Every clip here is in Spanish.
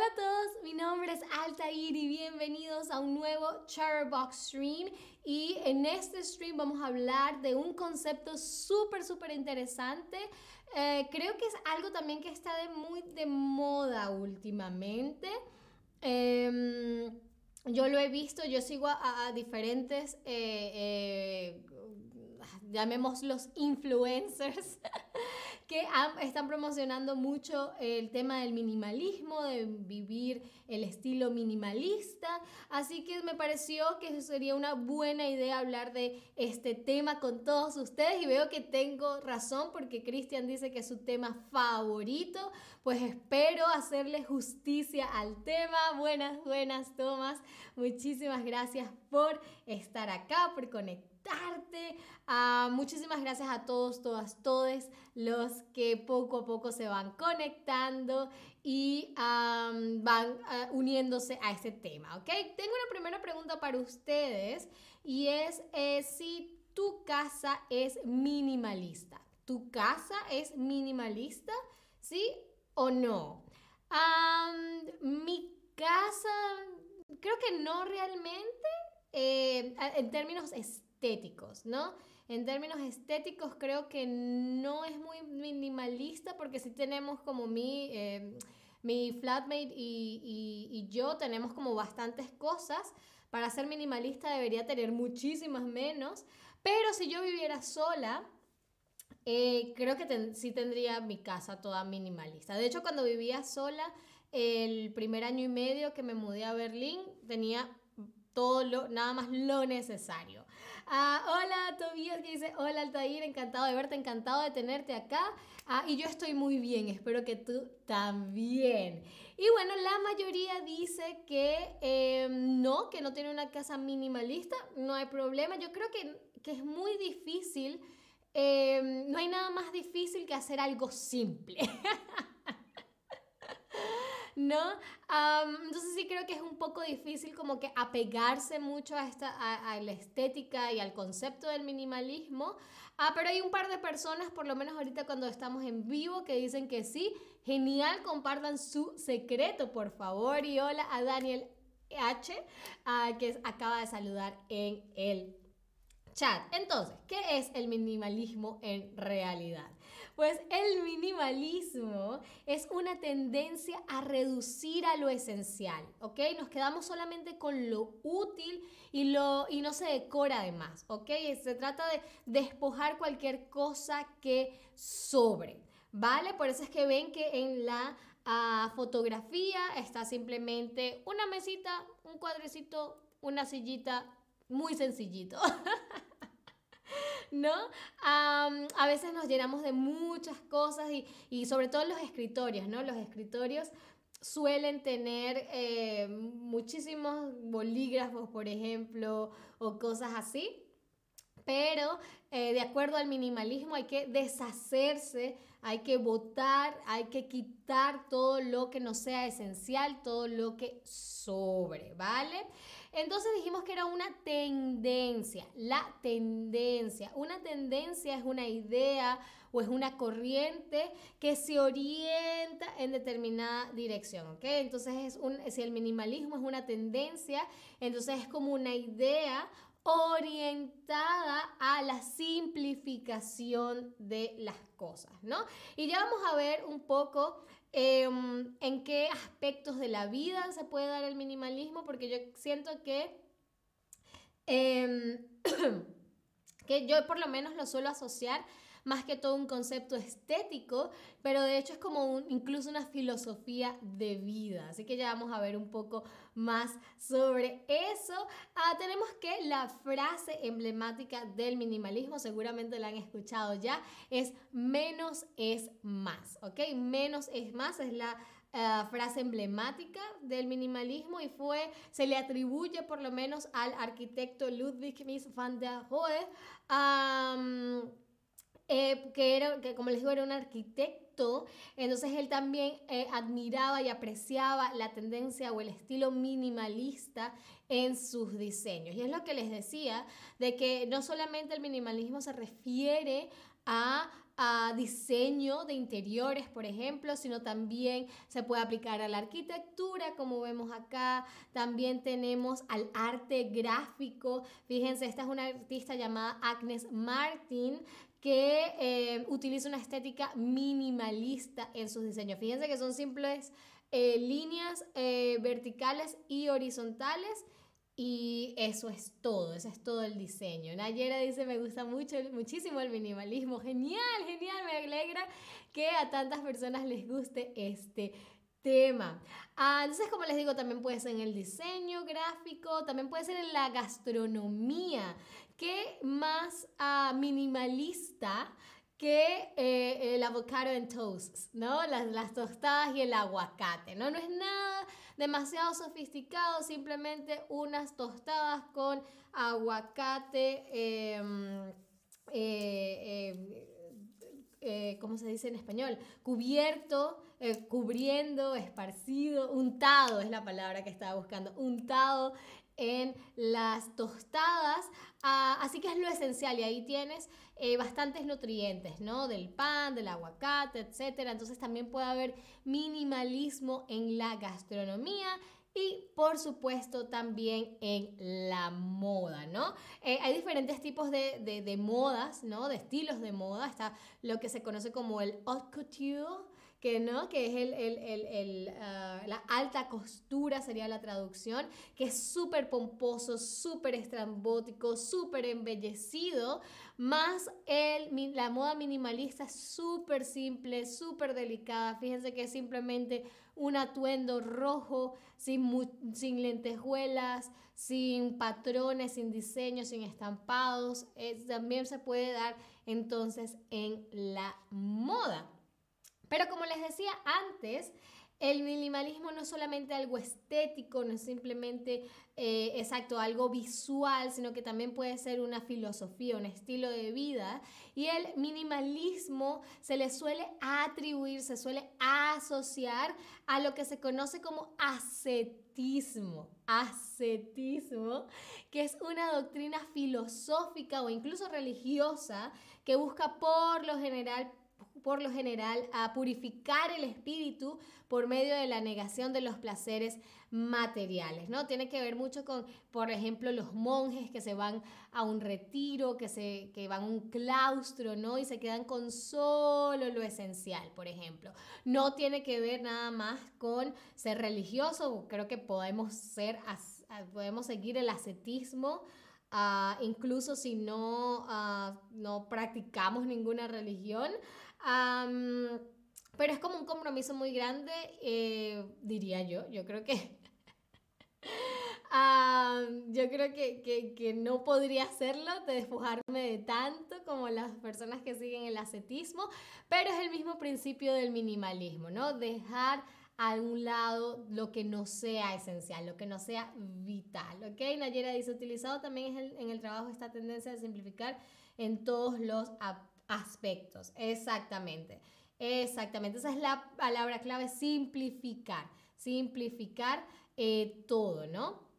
Hola a todos, mi nombre es Altair y bienvenidos a un nuevo Charbox Stream. Y en este stream vamos a hablar de un concepto súper, súper interesante. Eh, creo que es algo también que está de muy de moda últimamente. Em, yo lo he visto, yo sigo a, diferentes, eh, eh, llamémoslos influencers. que están promocionando mucho el tema del minimalismo, de vivir el estilo minimalista. Así que me pareció que sería una buena idea hablar de este tema con todos ustedes y veo que tengo razón porque Cristian dice que es su tema favorito. Pues espero hacerle justicia al tema. Buenas, buenas tomas. Muchísimas gracias por estar acá, por conectar Ah, muchísimas gracias a todos, todas, todos los que poco a poco se van conectando y van ah, uniéndose a este tema, ¿ok? Tengo una primera pregunta para ustedes y es eh, si tu casa es minimalista. ¿Tu casa es minimalista? ¿Sí o no? mi casa, creo que no realmente. Eh, en términos estéticos, ¿no? En términos estéticos creo que no es muy minimalista porque sí tenemos como mi, eh, mi flatmate y, y, yo tenemos como bastantes cosas. Para ser minimalista debería tener muchísimas menos, pero si yo viviera sola, eh, creo que sí tendría mi casa toda minimalista. De hecho, cuando vivía sola, el primer año y medio que me mudé a Berlín, tenía todo lo, nada más lo necesario. Ah, hola Tobías que dice, hola Altair, encantado de verte, encantado de tenerte acá. Ah, y yo estoy muy bien, espero que tú también. Y bueno, la mayoría dice que em, no, que no tiene una casa minimalista, no hay problema. Yo creo que, que es muy difícil, em, no hay nada más difícil que hacer algo simple. ¿no? entonces sí creo que es un poco difícil como que apegarse mucho a, esta, a, la estética y al concepto del minimalismo. Ah, pero hay un par de personas, por lo menos ahorita cuando estamos en vivo, que dicen que sí. Genial, compartan su secreto, por favor. Y hola a Daniel H, ah, que acaba de saludar en el chat. Entonces, ¿qué es el minimalismo en realidad? Pues el minimalismo es una tendencia a reducir a lo esencial, ¿ok? Nos quedamos solamente con lo útil y, lo, y no se decora además, ¿ok? Se trata de despojar cualquier cosa que sobre, ¿vale? Por eso es que ven que en la ah, fotografía está simplemente una mesita, un cuadrecito, una sillita, muy sencillito. ¿no? a veces nos llenamos de muchas cosas y, sobre todo los escritorios, ¿no? Los escritorios suelen tener eh, muchísimos bolígrafos, por ejemplo, o cosas así. Pero eh, de acuerdo al minimalismo hay que deshacerse, hay que votar, hay que quitar todo lo que no sea esencial, todo lo que sobre, ¿vale? Entonces dijimos que era una tendencia, la tendencia. Una tendencia es una idea o es una corriente que se orienta en determinada dirección, ¿ok? Entonces es un, si el minimalismo es una tendencia, entonces es como una idea orientada a la simplificación de las cosas, ¿no? Y ya vamos a ver un poco Em, en qué aspectos de la vida se puede dar el minimalismo, porque yo siento que, em, que yo por lo menos lo suelo asociar más que todo un concepto estético, pero de hecho es como un, incluso una filosofía de vida. Así que ya vamos a ver un poco más sobre eso. Ah, tenemos que la frase emblemática del minimalismo, seguramente la han escuchado ya, es menos es más, ¿ok? Menos es más es la ah, frase emblemática del minimalismo y fue, se le atribuye por lo menos al arquitecto Ludwig Mies van der Rohe. Eh, que era, que como les digo, era un arquitecto entonces él también eh, admiraba y apreciaba la tendencia o el estilo minimalista en sus diseños. Y es lo que les decía, de que no solamente el minimalismo se refiere a diseño de interiores, por ejemplo, sino también se puede aplicar a la arquitectura, como vemos acá. También tenemos al arte gráfico. Fíjense, esta es una artista llamada Agnes Martin que eh, utiliza una estética minimalista en sus diseños. Fíjense que son simples eh, líneas eh, verticales y horizontales y eso es todo, eso es todo el diseño. Nayera dice, me gusta mucho, muchísimo el minimalismo. Genial, genial, me alegra que a tantas personas les guste este tema. Ah, entonces, como les digo, también puede ser en el diseño gráfico, también puede ser en la gastronomía. ¿Qué más ah, minimalista que eh, el avocado en toast, ¿no? Las, tostadas y el aguacate, ¿no? No es nada demasiado sofisticado, simplemente unas tostadas con aguacate, em, eh, em, eh, ¿cómo se dice en español? Cubierto, eh, cubriendo, esparcido, untado es la palabra que estaba buscando, untado en las tostadas. Ah, así que es lo esencial y ahí tienes eh, bastantes nutrientes, ¿no? Del pan, del aguacate, etc. Entonces también puede haber minimalismo en la gastronomía y por supuesto también en la moda, ¿no? Eh, hay diferentes tipos de, de, modas, ¿no? De estilos de moda. Está lo que se conoce como el haute couture, que no, que es el, el, el, ah, la alta costura sería la traducción, que es súper pomposo, súper estrambótico, súper embellecido, más el, la moda minimalista es súper simple, súper delicada, fíjense que es simplemente un atuendo rojo, sin, sin lentejuelas, sin patrones, sin diseños, sin estampados, también se puede dar entonces en la moda. Pero como les decía antes, el minimalismo no es solamente algo estético, no es simplemente, eh, exacto, algo visual, sino que también puede ser una filosofía, un estilo de vida. Y el minimalismo se le suele atribuir, se suele asociar a lo que se conoce como ascetismo. Ascetismo, que es una doctrina filosófica o incluso religiosa que busca por lo general por lo general a purificar el espíritu por medio de la negación de los placeres materiales, ¿no? Tiene que ver mucho con, por ejemplo, los monjes que se van a un retiro, que, se, que van a un claustro, ¿no? Y se quedan con solo lo esencial, por ejemplo. No tiene que ver nada más con ser religioso, creo que podemos ser, podemos seguir el ascetismo, ah, incluso si no, ah, no practicamos ninguna religión pero es como un compromiso muy grande, eh, diría yo. Yo creo que... yo creo que, que, que, no podría hacerlo, de despojarme de tanto como las personas que siguen el ascetismo, pero es el mismo principio del minimalismo, ¿no? Dejar a un lado lo que no sea esencial, lo que no sea vital, ¿ok? Nayera dice, utilizado también en el trabajo esta tendencia de simplificar en todos los aspectos. Exactamente. Exactamente. Esa es la palabra clave, simplificar. Simplificar eh, todo, ¿no?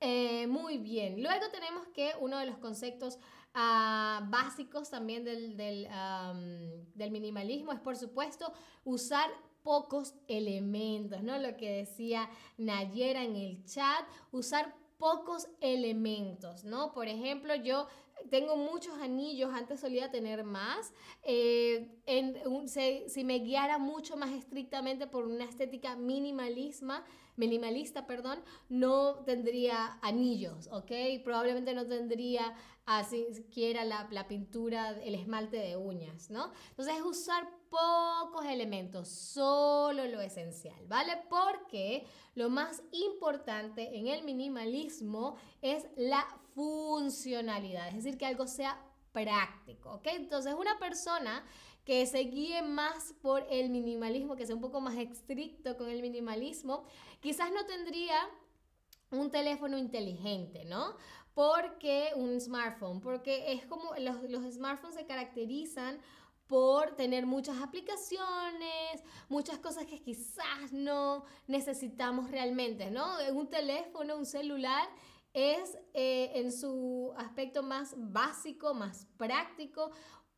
Eh, muy bien. Luego tenemos que uno de los conceptos ah, básicos también del, del, minimalismo es, por supuesto, usar pocos elementos, ¿no? Lo que decía Nayera en el chat, usar pocos elementos, ¿no? Por ejemplo, yo tengo muchos anillos, antes solía tener más. Eh, en si me guiara mucho más estrictamente por una estética minimalisma, minimalista, perdón, no tendría anillos, ¿ok? Probablemente no tendría así siquiera la, la pintura, el esmalte de uñas, ¿no? Entonces es usar pocos elementos, solo lo esencial, ¿vale? Porque lo más importante en el minimalismo es la funcionalidad, es decir, que algo sea práctico, ¿ok? Entonces una persona que se guíe más por el minimalismo, que sea un poco más estricto con el minimalismo, quizás no tendría un teléfono inteligente, ¿no? Porque un smartphone, porque es como los, los smartphones se caracterizan por tener muchas aplicaciones, muchas cosas que quizás no necesitamos realmente, ¿no? Un teléfono, un celular es eh, en su aspecto más básico, más práctico,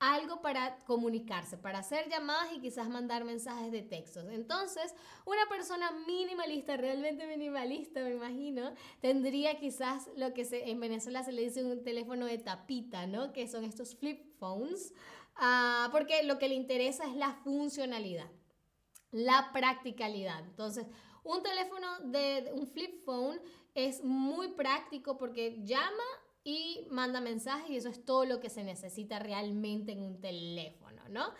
algo para comunicarse, para hacer llamadas y quizás mandar mensajes de textos. Entonces, una persona minimalista, realmente minimalista, me imagino, tendría quizás lo que se, en Venezuela se le dice un teléfono de tapita, ¿no? Que son estos flip phones, ah, porque lo que le interesa es la funcionalidad, la practicalidad. Entonces, un teléfono de un flip phone es muy práctico porque llama y manda mensajes y eso es todo lo que se necesita realmente en un teléfono, ¿no?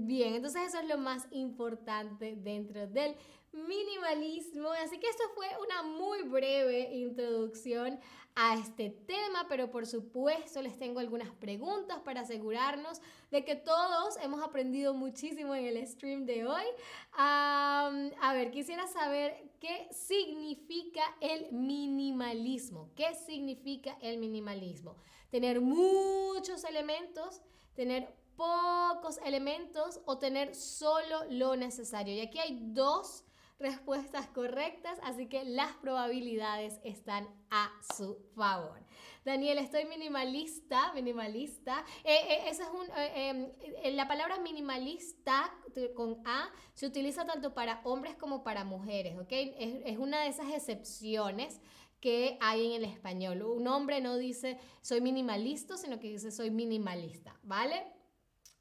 bien, entonces eso es lo más importante dentro del minimalismo. Así que esto fue una muy breve introducción a este tema, pero por supuesto les tengo algunas preguntas para asegurarnos de que todos hemos aprendido muchísimo en el stream de hoy. a ver, quisiera saber qué significa el minimalismo. ¿Qué significa el minimalismo? Tener muchos elementos, tener pocos elementos o tener solo lo necesario. Y aquí hay dos respuestas correctas, así que las probabilidades están a su favor. Daniel, estoy minimalista, minimalista. Eh, eh, esa es un, eh, em, la palabra minimalista con A se utiliza tanto para hombres como para mujeres, ¿ok? Es, es una de esas excepciones que hay en el español. Un hombre no dice soy minimalista, sino que dice soy minimalista, ¿vale?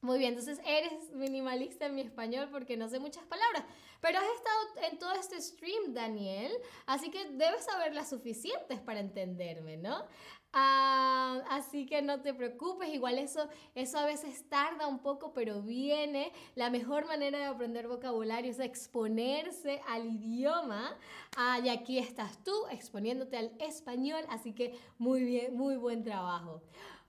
Muy bien, entonces eres minimalista en mi español porque no sé muchas palabras. Pero has estado en todo este stream, Daniel, así que debes saber las suficientes para entenderme, ¿no? Ah, así que no te preocupes, igual eso, eso a veces tarda un poco, pero viene. La mejor manera de aprender vocabulario es exponerse al idioma. Ah, y aquí estás tú exponiéndote al español, así que muy bien, muy buen trabajo.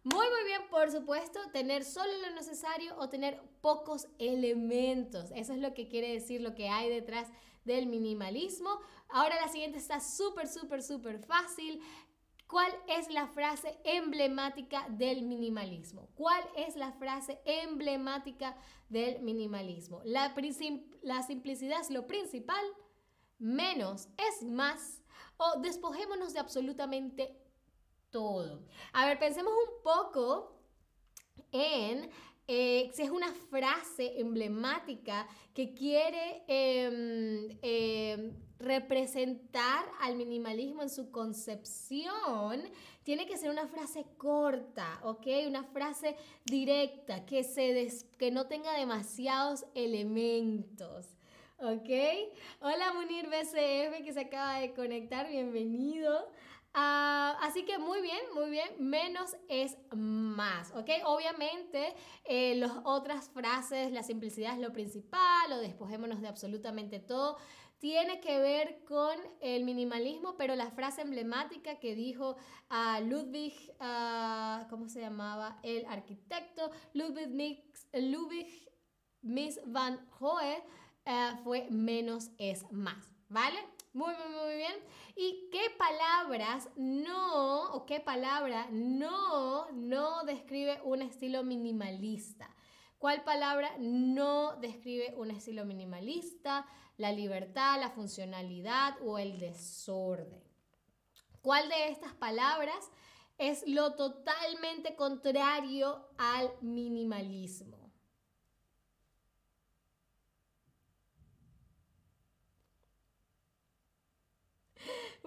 Muy, muy bien, por supuesto, tener solo lo necesario o tener pocos elementos. Eso es lo que quiere decir lo que hay detrás del minimalismo. Ahora la siguiente está súper, súper, súper fácil. ¿Cuál es la frase emblemática del minimalismo? ¿Cuál es la frase emblemática del minimalismo? La, la simplicidad es lo principal, menos es más o despojémonos de absolutamente todo. A ver, pensemos un poco en eh, si es una frase emblemática que quiere em, em, representar al minimalismo en su concepción, tiene que ser una frase corta, ¿ok? Una frase directa, que, se que no tenga demasiados elementos. ¿Ok? Hola Munir BCF que se acaba de conectar, bienvenido. Ah, así que muy bien, muy bien, menos es más, ¿ok? Obviamente, eh, las otras frases, la simplicidad es lo principal, o despojémonos de absolutamente todo, tiene que ver con el minimalismo, pero la frase emblemática que dijo a Ludwig, uh, ¿cómo se llamaba? El arquitecto Ludwig, Ludwig Miss van Hohe eh, fue menos es más, ¿vale? Muy, muy, muy bien. ¿Y qué palabras no, o qué palabra no, no describe un estilo minimalista? ¿Cuál palabra no describe un estilo minimalista? La libertad, la funcionalidad o el desorden. ¿Cuál de estas palabras es lo totalmente contrario al minimalismo?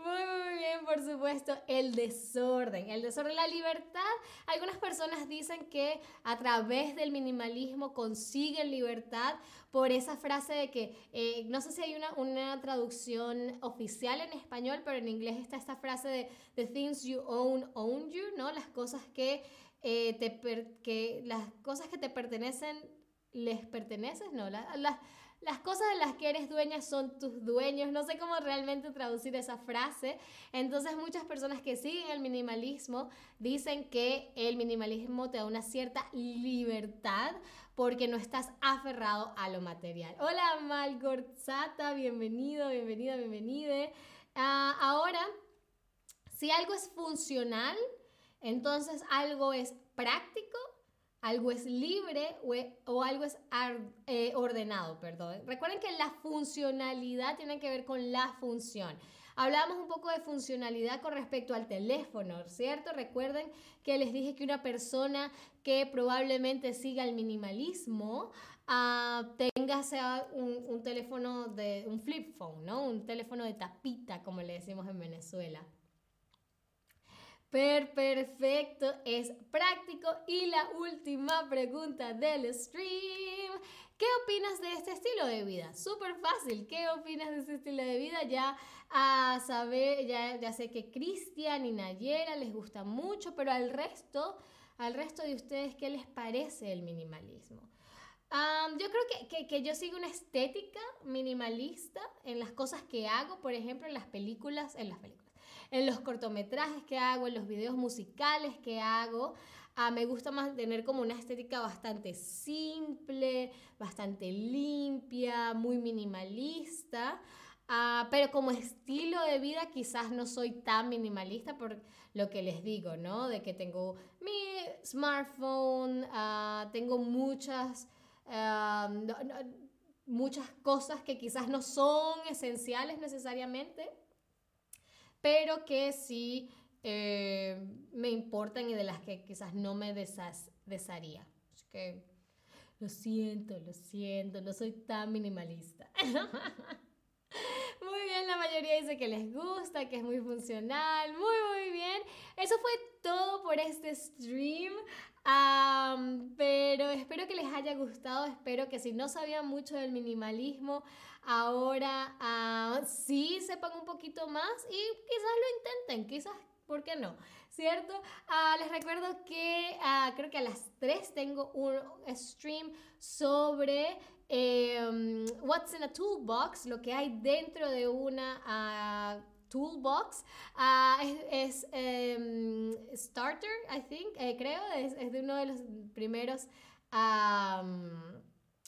Muy, muy bien, por supuesto, el desorden. El desorden, la libertad. Algunas personas dicen que a través del minimalismo consiguen libertad por esa frase de que, eh, no sé si hay una, una traducción oficial en español, pero en inglés está esta frase de the things you own, own you, ¿no? Las cosas que, eh, te que las cosas que te pertenecen, les perteneces, ¿no? Las las cosas de las que eres dueña son tus dueños. No sé cómo realmente traducir esa frase. Entonces muchas personas que siguen el minimalismo dicen que el minimalismo te da una cierta libertad porque no estás aferrado a lo material. Hola Malgorzata, bienvenido, bienvenida, bienvenida. Ah, ahora, si algo es funcional, entonces algo es práctico, algo es libre o, algo es eh, ordenado, perdón. Recuerden que la funcionalidad tiene que ver con la función. Hablábamos un poco de funcionalidad con respecto al teléfono, ¿cierto? Recuerden que les dije que una persona que probablemente siga el minimalismo uh, tenga sea un, un, teléfono de un flip phone, ¿no? Un teléfono de tapita, como le decimos en Venezuela perfecto, es práctico. Y la última pregunta del stream. ¿Qué opinas de este estilo de vida? Súper fácil. ¿Qué opinas de este estilo de vida? Ya a saber, ya, ya sé que Cristian y Nayera les gusta mucho, pero al resto, al resto de ustedes, ¿qué les parece el minimalismo? yo creo que, que, que, yo sigo una estética minimalista en las cosas que hago, por ejemplo, en las películas, en las películas en los cortometrajes que hago, en los videos musicales que hago. Ah, me gusta más tener como una estética bastante simple, bastante limpia, muy minimalista. Ah, pero como estilo de vida quizás no soy tan minimalista por lo que les digo, ¿no? De que tengo mi smartphone, ah, tengo muchas, muchas cosas que quizás no son esenciales necesariamente pero que sí eh, me importan y de las que quizás no me desharía. Así que lo siento, lo siento, no soy tan minimalista. La mayoría dice que les gusta, que es muy funcional. Muy, muy bien. Eso fue todo por este stream. pero espero que les haya gustado. Espero que si no sabían mucho del minimalismo, ahora uh, sí sepan un poquito más y quizás lo intenten, quizás, ¿por qué no? ¿Cierto? Uh, les recuerdo que uh, creo que a las 3 tengo un stream sobre um, What's in a Toolbox, lo que hay dentro de una toolbox. es, es um, Starter, I think, eh, creo, es, es, de uno de los primeros um,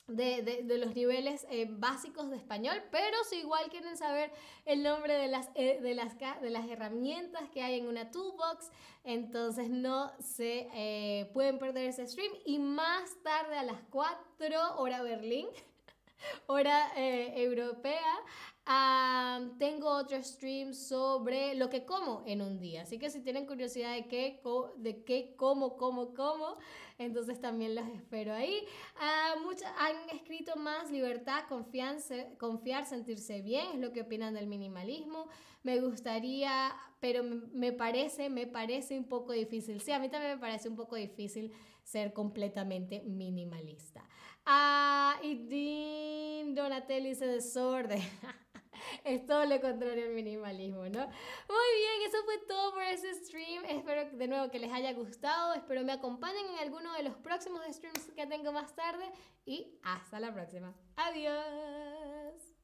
de, de, los niveles eh, básicos de español, pero si igual quieren saber el nombre de las, eh, de, las, de las herramientas que hay en una toolbox, entonces no se eh, pueden perder ese stream. Y más tarde a las 4 hora Berlín, hora europea, tengo otro stream sobre lo que como en un día. Así que si tienen curiosidad de qué, de qué como, como, como, entonces también los espero ahí. Muchas han escrito más libertad, confianza, confiar, sentirse bien, es lo que opinan del minimalismo. Me gustaría, pero me parece, me parece un poco difícil. Sí, a mí también me parece un poco difícil ser completamente minimalista. Ah, y Dean Donatelli se desorden. es todo lo contrario al minimalismo, ¿no? Muy bien, eso fue todo por ese stream. Espero de nuevo que les haya gustado. Espero me acompañen en alguno de los próximos streams que tengo más tarde. Y hasta la próxima. Adiós.